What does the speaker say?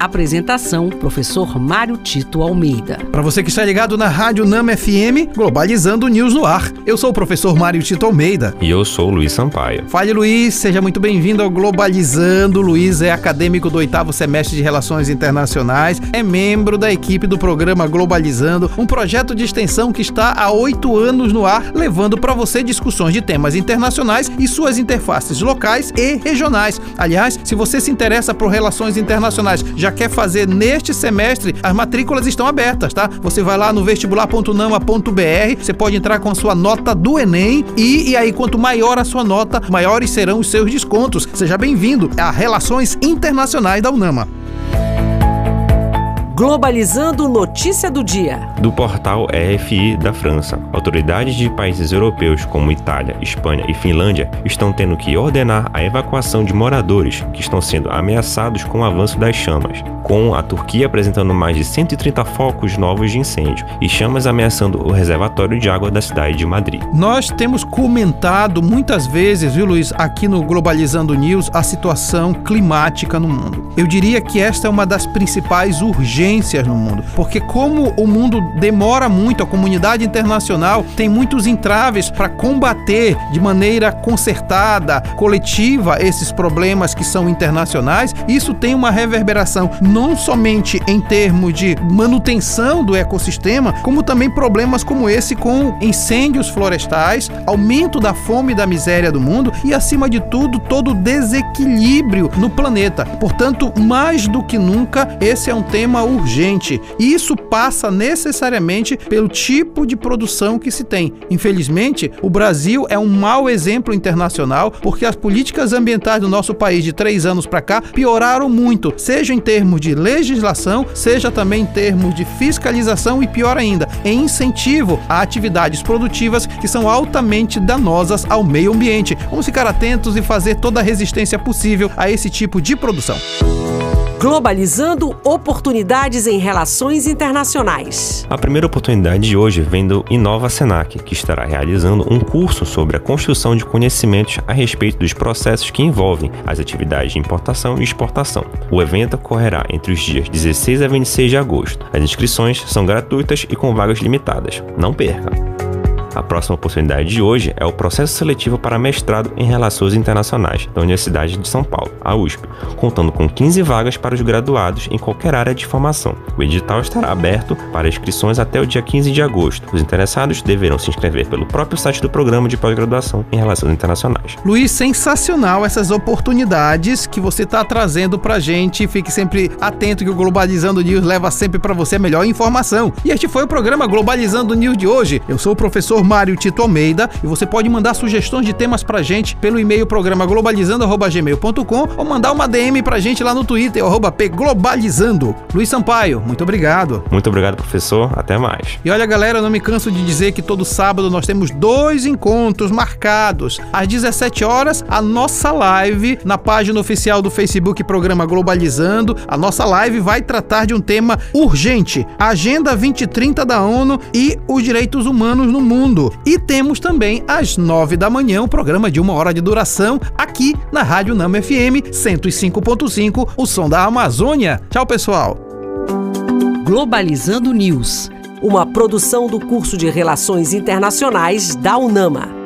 Apresentação: Professor Mário Tito Almeida. Para você que está ligado na Rádio Nama FM, Globalizando News no ar. Eu sou o professor Mário Tito Almeida. E eu sou o Luiz Sampaio. Fale, Luiz, seja muito bem-vindo ao Globalizando. Luiz é acadêmico do oitavo semestre de Relações Internacionais, é membro da equipe do programa Globalizando, um projeto de extensão que está há oito anos no ar, levando para você discussões de temas internacionais e suas interfaces locais e regionais. Aliás, se você se interessa por relações internacionais, já quer fazer neste semestre, as matrículas estão abertas, tá? Você vai lá no vestibular.nama.br, você pode entrar com a sua nota do Enem e, e aí quanto maior a sua nota, maiores serão os seus descontos. Seja bem-vindo a Relações Internacionais da UNAMA. Globalizando notícia do dia. Do portal EFI da França. Autoridades de países europeus como Itália, Espanha e Finlândia estão tendo que ordenar a evacuação de moradores que estão sendo ameaçados com o avanço das chamas, com a Turquia apresentando mais de 130 focos novos de incêndio e chamas ameaçando o reservatório de água da cidade de Madrid. Nós temos comentado muitas vezes, viu, Luiz, aqui no Globalizando News, a situação climática no mundo. Eu diria que esta é uma das principais urgências no mundo. Porque como o mundo demora muito, a comunidade internacional tem muitos entraves para combater de maneira concertada, coletiva esses problemas que são internacionais, isso tem uma reverberação não somente em termos de manutenção do ecossistema, como também problemas como esse com incêndios florestais, aumento da fome e da miséria do mundo e acima de tudo todo o desequilíbrio no planeta. Portanto, mais do que nunca, esse é um tema urgente. E isso passa necessariamente pelo tipo de produção que se tem. Infelizmente, o Brasil é um mau exemplo internacional porque as políticas ambientais do nosso país de três anos para cá pioraram muito, seja em termos de legislação, seja também em termos de fiscalização e pior ainda, em incentivo a atividades produtivas que são altamente danosas ao meio ambiente. Vamos ficar atentos e fazer toda a resistência possível a esse tipo de produção. Globalizando oportunidades em relações internacionais. A primeira oportunidade de hoje vem do Inova Senac, que estará realizando um curso sobre a construção de conhecimentos a respeito dos processos que envolvem as atividades de importação e exportação. O evento ocorrerá entre os dias 16 a 26 de agosto. As inscrições são gratuitas e com vagas limitadas. Não perca! A próxima oportunidade de hoje é o processo seletivo para mestrado em Relações Internacionais da Universidade de São Paulo, a USP, contando com 15 vagas para os graduados em qualquer área de formação. O edital estará aberto para inscrições até o dia 15 de agosto. Os interessados deverão se inscrever pelo próprio site do Programa de Pós-Graduação em Relações Internacionais. Luiz, sensacional essas oportunidades que você está trazendo para gente. Fique sempre atento que o Globalizando News leva sempre para você a melhor informação. E este foi o programa Globalizando News de hoje. Eu sou o professor Mário Tito Almeida e você pode mandar sugestões de temas pra gente pelo e-mail programa globalizando@gmail.com ou mandar uma DM pra gente lá no Twitter @pglobalizando. Luiz Sampaio, muito obrigado. Muito obrigado, professor. Até mais. E olha, galera, eu não me canso de dizer que todo sábado nós temos dois encontros marcados. Às 17 horas, a nossa live na página oficial do Facebook Programa Globalizando. A nossa live vai tratar de um tema urgente: Agenda 2030 da ONU e os direitos humanos no mundo mundo. E temos também às nove da manhã um programa de uma hora de duração aqui na Rádio Nama FM 105.5, o som da Amazônia. Tchau, pessoal. Globalizando News, uma produção do curso de Relações Internacionais da UNAMA.